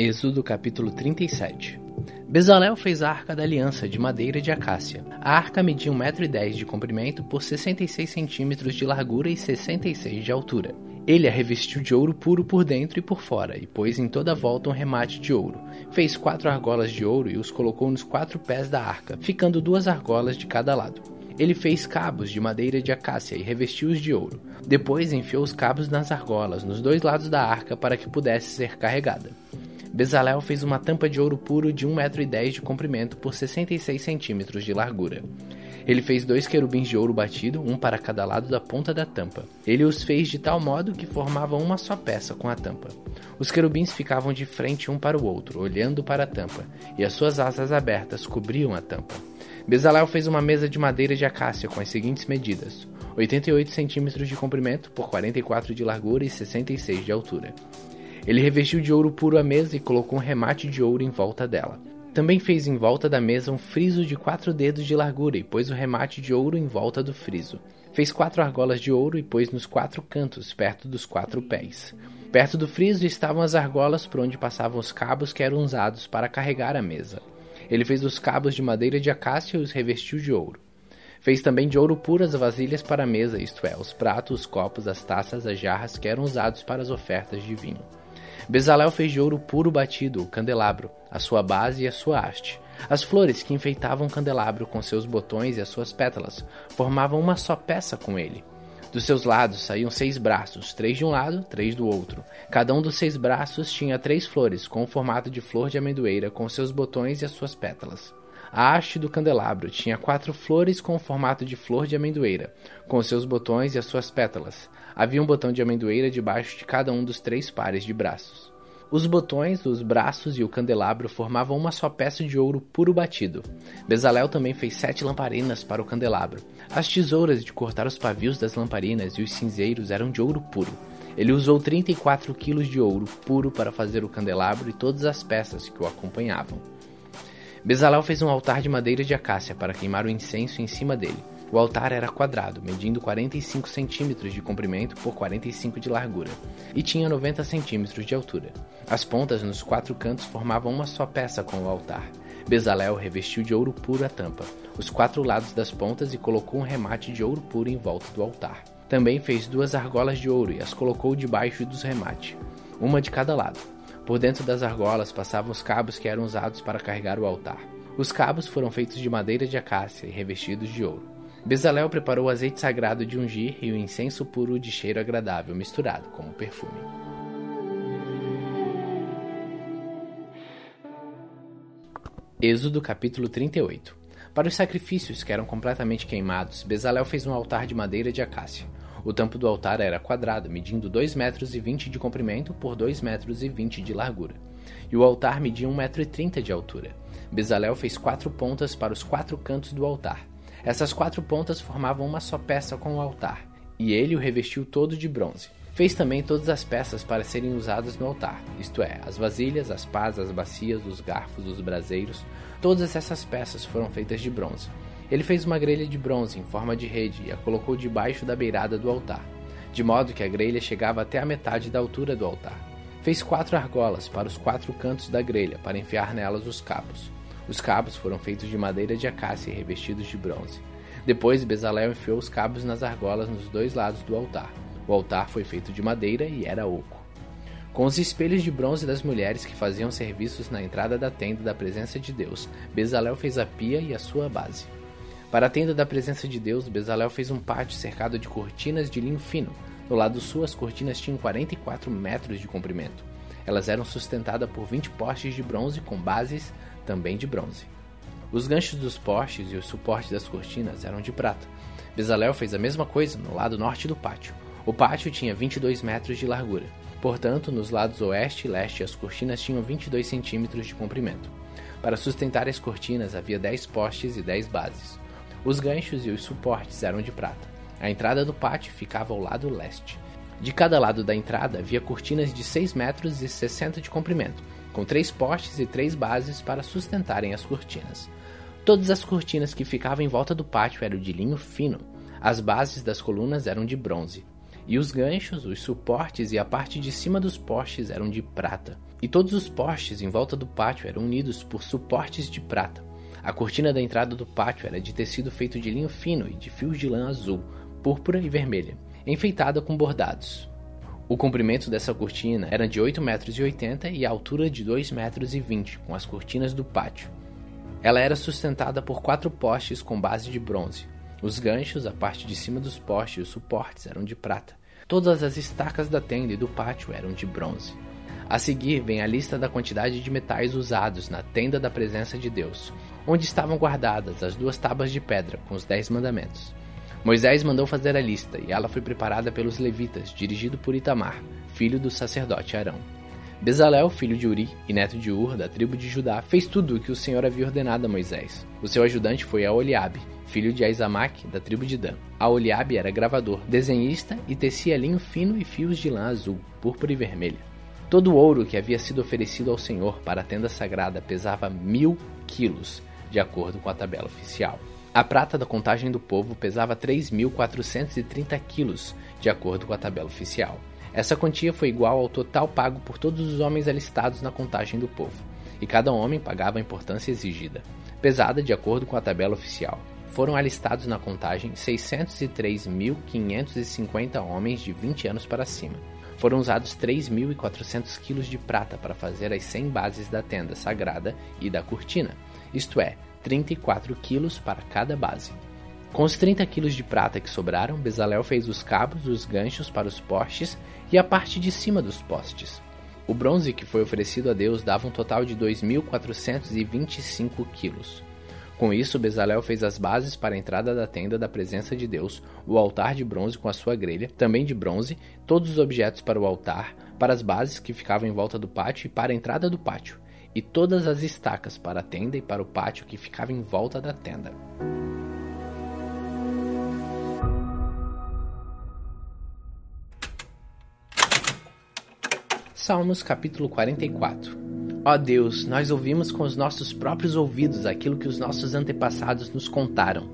Êxodo capítulo 37 Bezalel fez a arca da aliança de madeira de acácia. A arca media 1,10m de comprimento por 66 centímetros de largura e 66 de altura. Ele a revestiu de ouro puro por dentro e por fora, e pôs em toda a volta um remate de ouro. Fez quatro argolas de ouro e os colocou nos quatro pés da arca, ficando duas argolas de cada lado. Ele fez cabos de madeira de acácia e revestiu-os de ouro. Depois enfiou os cabos nas argolas, nos dois lados da arca, para que pudesse ser carregada. Bezalel fez uma tampa de ouro puro de 1,10m de comprimento por 66 centímetros de largura. Ele fez dois querubins de ouro batido, um para cada lado da ponta da tampa. Ele os fez de tal modo que formavam uma só peça com a tampa. Os querubins ficavam de frente um para o outro, olhando para a tampa, e as suas asas abertas cobriam a tampa. Bezalel fez uma mesa de madeira de acácia com as seguintes medidas: 88 centímetros de comprimento por 44 de largura e 66 de altura. Ele revestiu de ouro puro a mesa e colocou um remate de ouro em volta dela. Também fez em volta da mesa um friso de quatro dedos de largura e pôs o remate de ouro em volta do friso. Fez quatro argolas de ouro e pôs nos quatro cantos, perto dos quatro pés. Perto do friso estavam as argolas por onde passavam os cabos que eram usados para carregar a mesa. Ele fez os cabos de madeira de acácia e os revestiu de ouro. Fez também de ouro puro as vasilhas para a mesa, isto é, os pratos, os copos, as taças, as jarras que eram usados para as ofertas de vinho. Bezalel fez de ouro puro batido o candelabro, a sua base e a sua haste. As flores que enfeitavam o candelabro com seus botões e as suas pétalas formavam uma só peça com ele. Dos seus lados saíam seis braços, três de um lado, três do outro. Cada um dos seis braços tinha três flores com o formato de flor de amendoeira, com seus botões e as suas pétalas. A haste do candelabro tinha quatro flores com o formato de flor de amendoeira, com seus botões e as suas pétalas. Havia um botão de amendoeira debaixo de cada um dos três pares de braços. Os botões, os braços e o candelabro formavam uma só peça de ouro puro batido. Bezalel também fez sete lamparinas para o candelabro. As tesouras de cortar os pavios das lamparinas e os cinzeiros eram de ouro puro. Ele usou 34 quilos de ouro puro para fazer o candelabro e todas as peças que o acompanhavam. Bezalel fez um altar de madeira de acácia para queimar o incenso em cima dele. O altar era quadrado, medindo 45 centímetros de comprimento por 45 de largura, e tinha 90 centímetros de altura. As pontas nos quatro cantos formavam uma só peça com o altar. Bezalel revestiu de ouro puro a tampa, os quatro lados das pontas e colocou um remate de ouro puro em volta do altar. Também fez duas argolas de ouro e as colocou debaixo dos remates, uma de cada lado. Por dentro das argolas passavam os cabos que eram usados para carregar o altar. Os cabos foram feitos de madeira de acácia e revestidos de ouro. Bezalel preparou o azeite sagrado de ungir e o incenso puro de cheiro agradável misturado como perfume. Êxodo capítulo 38 Para os sacrifícios que eram completamente queimados, Bezalel fez um altar de madeira de acácia. O tampo do altar era quadrado, medindo 2 metros e 20 de comprimento por 2 metros e 20 de largura. E o altar media 1 metro e 30 de altura. Bezalel fez quatro pontas para os quatro cantos do altar. Essas quatro pontas formavam uma só peça com o altar, e ele o revestiu todo de bronze. Fez também todas as peças para serem usadas no altar, isto é, as vasilhas, as pás, as bacias, os garfos, os braseiros. Todas essas peças foram feitas de bronze. Ele fez uma grelha de bronze em forma de rede e a colocou debaixo da beirada do altar, de modo que a grelha chegava até a metade da altura do altar. Fez quatro argolas para os quatro cantos da grelha para enfiar nelas os cabos. Os cabos foram feitos de madeira de acácia e revestidos de bronze. Depois Bezalel enfiou os cabos nas argolas nos dois lados do altar. O altar foi feito de madeira e era oco. Com os espelhos de bronze das mulheres que faziam serviços na entrada da tenda da presença de Deus, Bezalel fez a pia e a sua base. Para a tenda da presença de Deus, Bezalel fez um pátio cercado de cortinas de linho fino. Do lado sul, as cortinas tinham 44 metros de comprimento. Elas eram sustentadas por 20 postes de bronze com bases também de bronze. Os ganchos dos postes e os suportes das cortinas eram de prata. Bezalel fez a mesma coisa no lado norte do pátio. O pátio tinha 22 metros de largura. Portanto, nos lados oeste e leste as cortinas tinham 22 centímetros de comprimento. Para sustentar as cortinas havia 10 postes e 10 bases. Os ganchos e os suportes eram de prata. A entrada do pátio ficava ao lado leste. De cada lado da entrada havia cortinas de 6 metros e 60 de comprimento, com três postes e três bases para sustentarem as cortinas. Todas as cortinas que ficavam em volta do pátio eram de linho fino. As bases das colunas eram de bronze. E os ganchos, os suportes e a parte de cima dos postes eram de prata. E todos os postes em volta do pátio eram unidos por suportes de prata. A cortina da entrada do pátio era de tecido feito de linho fino e de fios de lã azul, púrpura e vermelha, enfeitada com bordados. O comprimento dessa cortina era de 8,80 metros e a altura de 2,20 metros, com as cortinas do pátio. Ela era sustentada por quatro postes com base de bronze. Os ganchos, a parte de cima dos postes e os suportes eram de prata. Todas as estacas da tenda e do pátio eram de bronze. A seguir vem a lista da quantidade de metais usados na tenda da presença de Deus, onde estavam guardadas as duas tábuas de pedra com os dez mandamentos. Moisés mandou fazer a lista e ela foi preparada pelos levitas, dirigido por Itamar, filho do sacerdote Arão. Bezalel, filho de Uri e neto de Ur, da tribo de Judá, fez tudo o que o Senhor havia ordenado a Moisés. O seu ajudante foi Aoliabe, filho de Aizamac, da tribo de Dan. Aoliabe era gravador, desenhista e tecia linho fino e fios de lã azul, púrpura e vermelha. Todo o ouro que havia sido oferecido ao Senhor para a tenda sagrada pesava mil quilos, de acordo com a tabela oficial. A prata da contagem do povo pesava 3.430 quilos, de acordo com a tabela oficial. Essa quantia foi igual ao total pago por todos os homens alistados na contagem do povo, e cada homem pagava a importância exigida, pesada de acordo com a tabela oficial. Foram alistados na contagem 603.550 homens de 20 anos para cima. Foram usados 3.400 quilos de prata para fazer as 100 bases da tenda sagrada e da cortina, isto é, 34 quilos para cada base. Com os 30 quilos de prata que sobraram, Bezalel fez os cabos, os ganchos para os postes e a parte de cima dos postes. O bronze que foi oferecido a Deus dava um total de 2.425 quilos. Com isso, Bezalel fez as bases para a entrada da tenda da presença de Deus, o altar de bronze com a sua grelha, também de bronze, todos os objetos para o altar, para as bases que ficavam em volta do pátio e para a entrada do pátio, e todas as estacas para a tenda e para o pátio que ficava em volta da tenda. Salmos capítulo 44 Ó Deus, nós ouvimos com os nossos próprios ouvidos aquilo que os nossos antepassados nos contaram.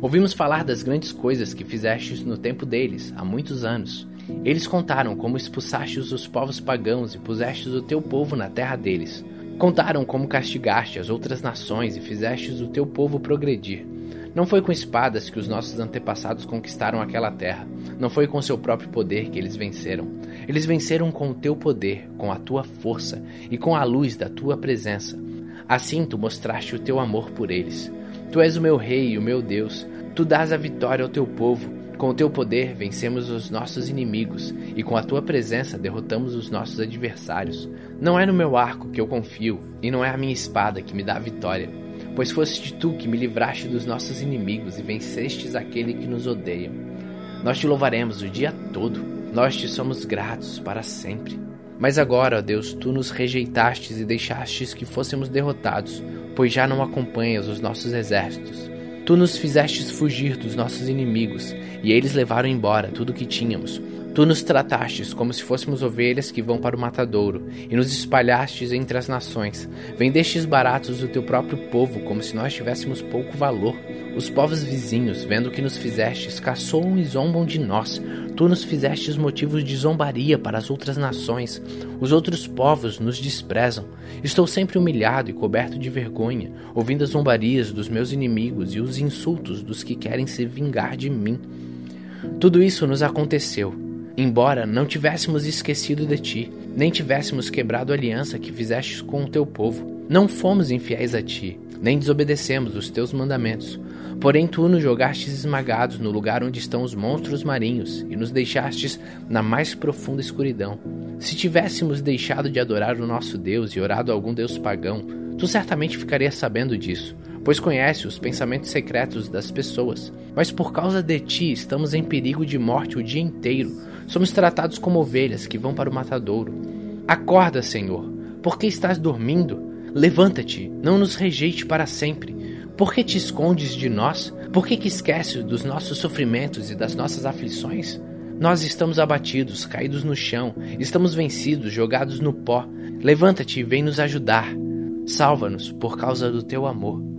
Ouvimos falar das grandes coisas que fizestes no tempo deles, há muitos anos. Eles contaram como expulsastes os povos pagãos e pusestes o teu povo na terra deles. Contaram como castigaste as outras nações e fizestes o teu povo progredir. Não foi com espadas que os nossos antepassados conquistaram aquela terra. Não foi com seu próprio poder que eles venceram. Eles venceram com o teu poder, com a tua força e com a luz da tua presença. Assim tu mostraste o teu amor por eles. Tu és o meu rei e o meu Deus. Tu dás a vitória ao teu povo. Com o teu poder vencemos os nossos inimigos, e com a tua presença derrotamos os nossos adversários. Não é no meu arco que eu confio, e não é a minha espada que me dá a vitória, pois foste tu que me livraste dos nossos inimigos e vencestes aquele que nos odeia. Nós te louvaremos o dia todo, nós te somos gratos para sempre. Mas agora, ó Deus, tu nos rejeitastes e deixastes que fôssemos derrotados, pois já não acompanhas os nossos exércitos. Tu nos fizestes fugir dos nossos inimigos, e eles levaram embora tudo o que tínhamos. Tu nos tratastes como se fôssemos ovelhas que vão para o matadouro, e nos espalhastes entre as nações. Vendestes baratos do teu próprio povo, como se nós tivéssemos pouco valor. Os povos vizinhos, vendo o que nos fizestes, caçoam e zombam de nós. Tu nos fizestes motivos de zombaria para as outras nações. Os outros povos nos desprezam. Estou sempre humilhado e coberto de vergonha, ouvindo as zombarias dos meus inimigos e os insultos dos que querem se vingar de mim. Tudo isso nos aconteceu, embora não tivéssemos esquecido de ti, nem tivéssemos quebrado a aliança que fizestes com o teu povo. Não fomos infiéis a ti, nem desobedecemos os teus mandamentos. Porém, tu nos jogastes esmagados no lugar onde estão os monstros marinhos e nos deixastes na mais profunda escuridão. Se tivéssemos deixado de adorar o nosso Deus e orado a algum Deus pagão, tu certamente ficarias sabendo disso, pois conhece os pensamentos secretos das pessoas. Mas por causa de ti estamos em perigo de morte o dia inteiro. Somos tratados como ovelhas que vão para o matadouro. Acorda, Senhor, por que estás dormindo? Levanta-te, não nos rejeite para sempre. Por que te escondes de nós? Por que, que esqueces dos nossos sofrimentos e das nossas aflições? Nós estamos abatidos, caídos no chão, estamos vencidos, jogados no pó. Levanta-te e vem nos ajudar. Salva-nos por causa do teu amor.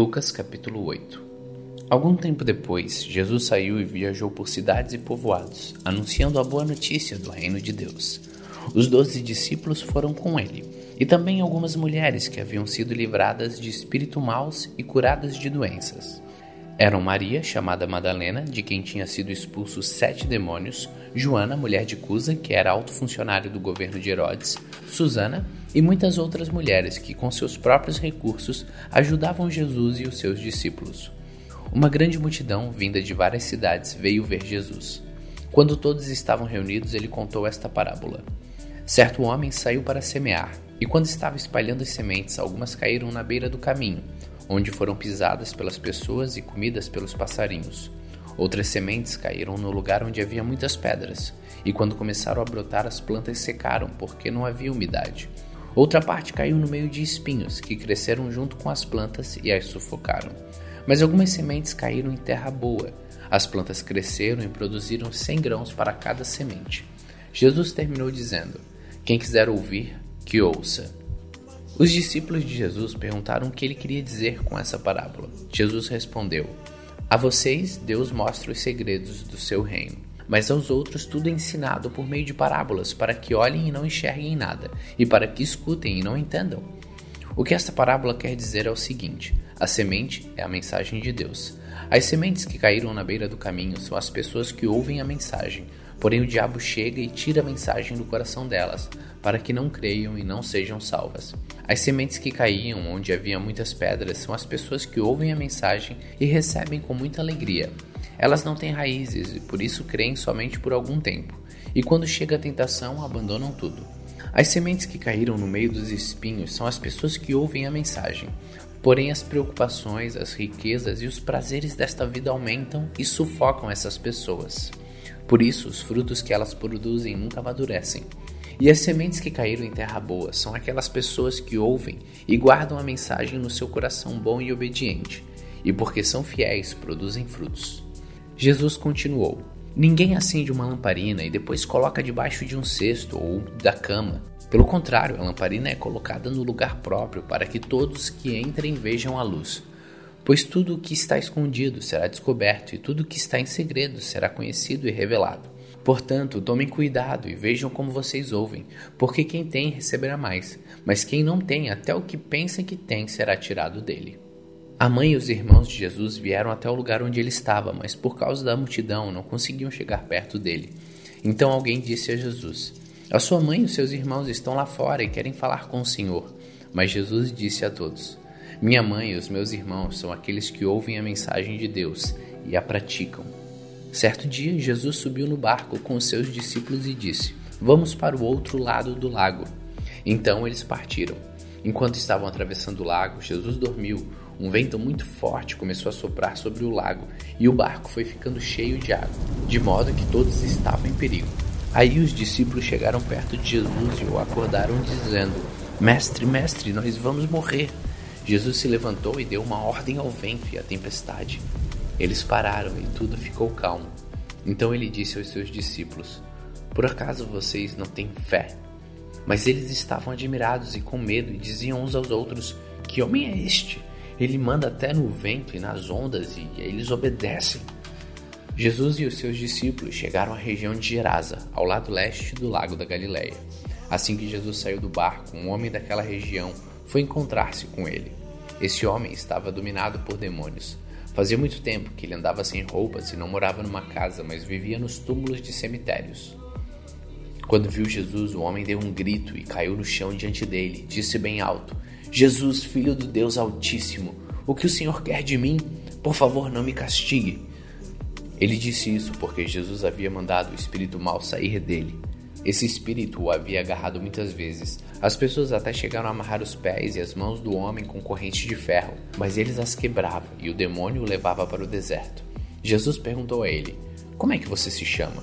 Lucas capítulo 8 Algum tempo depois, Jesus saiu e viajou por cidades e povoados, anunciando a boa notícia do reino de Deus. Os doze discípulos foram com ele, e também algumas mulheres que haviam sido livradas de espíritos maus e curadas de doenças. Eram Maria, chamada Madalena, de quem tinha sido expulsos sete demônios, Joana, mulher de Cusa, que era alto funcionário do governo de Herodes, Susana e muitas outras mulheres que, com seus próprios recursos, ajudavam Jesus e os seus discípulos. Uma grande multidão, vinda de várias cidades, veio ver Jesus. Quando todos estavam reunidos, ele contou esta parábola. Certo homem saiu para semear, e quando estava espalhando as sementes, algumas caíram na beira do caminho, onde foram pisadas pelas pessoas e comidas pelos passarinhos. Outras sementes caíram no lugar onde havia muitas pedras, e quando começaram a brotar, as plantas secaram, porque não havia umidade. Outra parte caiu no meio de espinhos, que cresceram junto com as plantas e as sufocaram. Mas algumas sementes caíram em terra boa. As plantas cresceram e produziram cem grãos para cada semente. Jesus terminou dizendo: Quem quiser ouvir, que ouça. Os discípulos de Jesus perguntaram o que ele queria dizer com essa parábola. Jesus respondeu: A vocês Deus mostra os segredos do seu reino, mas aos outros tudo é ensinado por meio de parábolas, para que olhem e não enxerguem nada, e para que escutem e não entendam. O que esta parábola quer dizer é o seguinte: a semente é a mensagem de Deus. As sementes que caíram na beira do caminho são as pessoas que ouvem a mensagem, porém o diabo chega e tira a mensagem do coração delas, para que não creiam e não sejam salvas. As sementes que caíam onde havia muitas pedras são as pessoas que ouvem a mensagem e recebem com muita alegria. Elas não têm raízes e por isso creem somente por algum tempo, e quando chega a tentação abandonam tudo. As sementes que caíram no meio dos espinhos são as pessoas que ouvem a mensagem, Porém, as preocupações, as riquezas e os prazeres desta vida aumentam e sufocam essas pessoas. Por isso, os frutos que elas produzem nunca amadurecem. E as sementes que caíram em terra boa são aquelas pessoas que ouvem e guardam a mensagem no seu coração bom e obediente, e porque são fiéis, produzem frutos. Jesus continuou: Ninguém acende uma lamparina e depois coloca debaixo de um cesto ou da cama pelo contrário, a lamparina é colocada no lugar próprio para que todos que entrem vejam a luz. Pois tudo o que está escondido será descoberto, e tudo o que está em segredo será conhecido e revelado. Portanto, tomem cuidado e vejam como vocês ouvem, porque quem tem receberá mais, mas quem não tem, até o que pensa que tem será tirado dele. A mãe e os irmãos de Jesus vieram até o lugar onde ele estava, mas por causa da multidão não conseguiam chegar perto dele. Então alguém disse a Jesus: a sua mãe e os seus irmãos estão lá fora e querem falar com o Senhor. Mas Jesus disse a todos: Minha mãe e os meus irmãos são aqueles que ouvem a mensagem de Deus e a praticam. Certo dia, Jesus subiu no barco com os seus discípulos e disse: Vamos para o outro lado do lago. Então eles partiram. Enquanto estavam atravessando o lago, Jesus dormiu. Um vento muito forte começou a soprar sobre o lago e o barco foi ficando cheio de água, de modo que todos estavam em perigo. Aí os discípulos chegaram perto de Jesus e o acordaram, dizendo: Mestre, mestre, nós vamos morrer. Jesus se levantou e deu uma ordem ao vento e à tempestade. Eles pararam e tudo ficou calmo. Então ele disse aos seus discípulos: Por acaso vocês não têm fé? Mas eles estavam admirados e com medo e diziam uns aos outros: Que homem é este? Ele manda até no vento e nas ondas e eles obedecem. Jesus e os seus discípulos chegaram à região de Gerasa, ao lado leste do lago da Galileia. Assim que Jesus saiu do barco, um homem daquela região foi encontrar-se com ele. Esse homem estava dominado por demônios. Fazia muito tempo que ele andava sem roupas e não morava numa casa, mas vivia nos túmulos de cemitérios. Quando viu Jesus, o homem deu um grito e caiu no chão diante dele. Disse bem alto: Jesus, filho do Deus Altíssimo, o que o Senhor quer de mim? Por favor, não me castigue. Ele disse isso porque Jesus havia mandado o espírito mal sair dele. Esse espírito o havia agarrado muitas vezes. As pessoas até chegaram a amarrar os pés e as mãos do homem com correntes de ferro, mas eles as quebravam e o demônio o levava para o deserto. Jesus perguntou a ele: Como é que você se chama?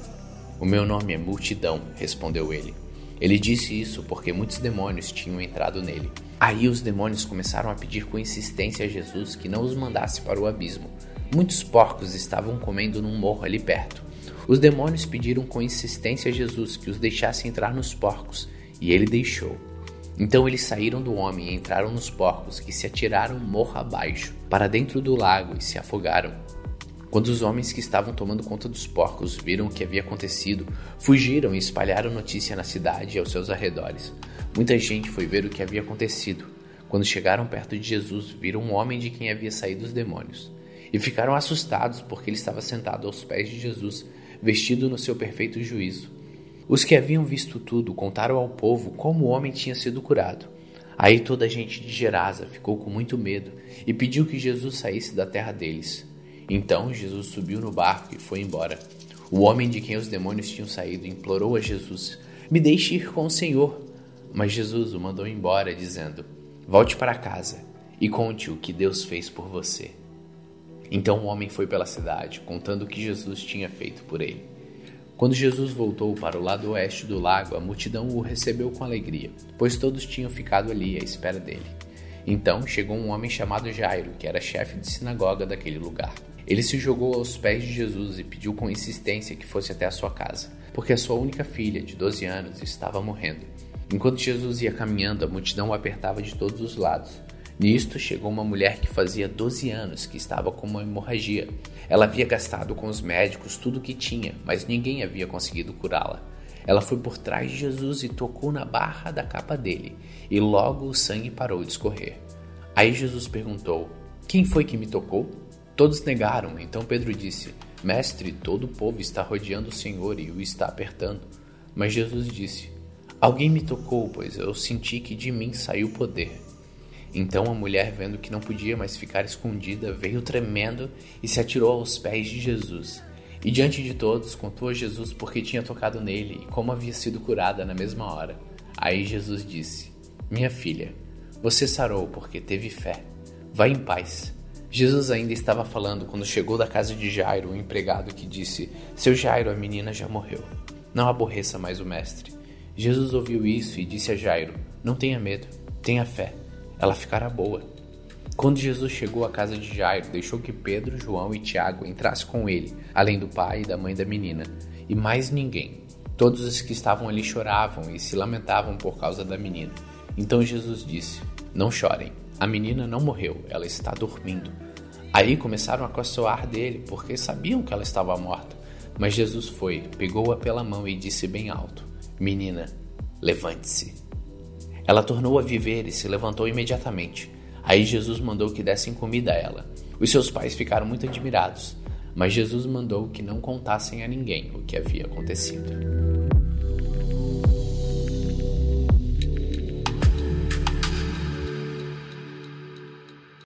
O meu nome é Multidão, respondeu ele. Ele disse isso porque muitos demônios tinham entrado nele. Aí os demônios começaram a pedir com insistência a Jesus que não os mandasse para o abismo, Muitos porcos estavam comendo num morro ali perto. Os demônios pediram com insistência a Jesus que os deixasse entrar nos porcos, e ele deixou. Então eles saíram do homem e entraram nos porcos, que se atiraram morro abaixo, para dentro do lago e se afogaram. Quando os homens que estavam tomando conta dos porcos viram o que havia acontecido, fugiram e espalharam notícia na cidade e aos seus arredores. Muita gente foi ver o que havia acontecido. Quando chegaram perto de Jesus, viram um homem de quem havia saído os demônios. E ficaram assustados porque ele estava sentado aos pés de Jesus, vestido no seu perfeito juízo. Os que haviam visto tudo contaram ao povo como o homem tinha sido curado. Aí toda a gente de Gerasa ficou com muito medo e pediu que Jesus saísse da terra deles. Então Jesus subiu no barco e foi embora. O homem de quem os demônios tinham saído implorou a Jesus: Me deixe ir com o Senhor. Mas Jesus o mandou embora, dizendo: Volte para casa e conte o que Deus fez por você. Então o homem foi pela cidade, contando o que Jesus tinha feito por ele. Quando Jesus voltou para o lado oeste do lago, a multidão o recebeu com alegria, pois todos tinham ficado ali à espera dele. Então chegou um homem chamado Jairo, que era chefe de sinagoga daquele lugar. Ele se jogou aos pés de Jesus e pediu com insistência que fosse até a sua casa, porque a sua única filha, de 12 anos, estava morrendo. Enquanto Jesus ia caminhando, a multidão o apertava de todos os lados. Nisto chegou uma mulher que fazia 12 anos que estava com uma hemorragia. Ela havia gastado com os médicos tudo o que tinha, mas ninguém havia conseguido curá-la. Ela foi por trás de Jesus e tocou na barra da capa dele, e logo o sangue parou de escorrer. Aí Jesus perguntou: Quem foi que me tocou? Todos negaram, então Pedro disse: Mestre, todo o povo está rodeando o Senhor e o está apertando. Mas Jesus disse: Alguém me tocou, pois eu senti que de mim saiu poder. Então a mulher, vendo que não podia mais ficar escondida, veio tremendo e se atirou aos pés de Jesus. E diante de todos contou a Jesus porque tinha tocado nele e como havia sido curada na mesma hora. Aí Jesus disse: Minha filha, você sarou porque teve fé. Vá em paz Jesus ainda estava falando quando chegou da casa de Jairo, o um empregado que disse: Seu Jairo, a menina já morreu. Não aborreça mais o mestre. Jesus ouviu isso e disse a Jairo: Não tenha medo, tenha fé, ela ficará boa. Quando Jesus chegou à casa de Jairo, deixou que Pedro, João e Tiago entrassem com ele, além do pai e da mãe da menina, e mais ninguém. Todos os que estavam ali choravam e se lamentavam por causa da menina. Então Jesus disse: Não chorem. A menina não morreu, ela está dormindo. Aí começaram a caçoar dele, porque sabiam que ela estava morta. Mas Jesus foi, pegou-a pela mão e disse bem alto: Menina, levante-se. Ela tornou a viver e se levantou imediatamente. Aí Jesus mandou que dessem comida a ela. Os seus pais ficaram muito admirados, mas Jesus mandou que não contassem a ninguém o que havia acontecido.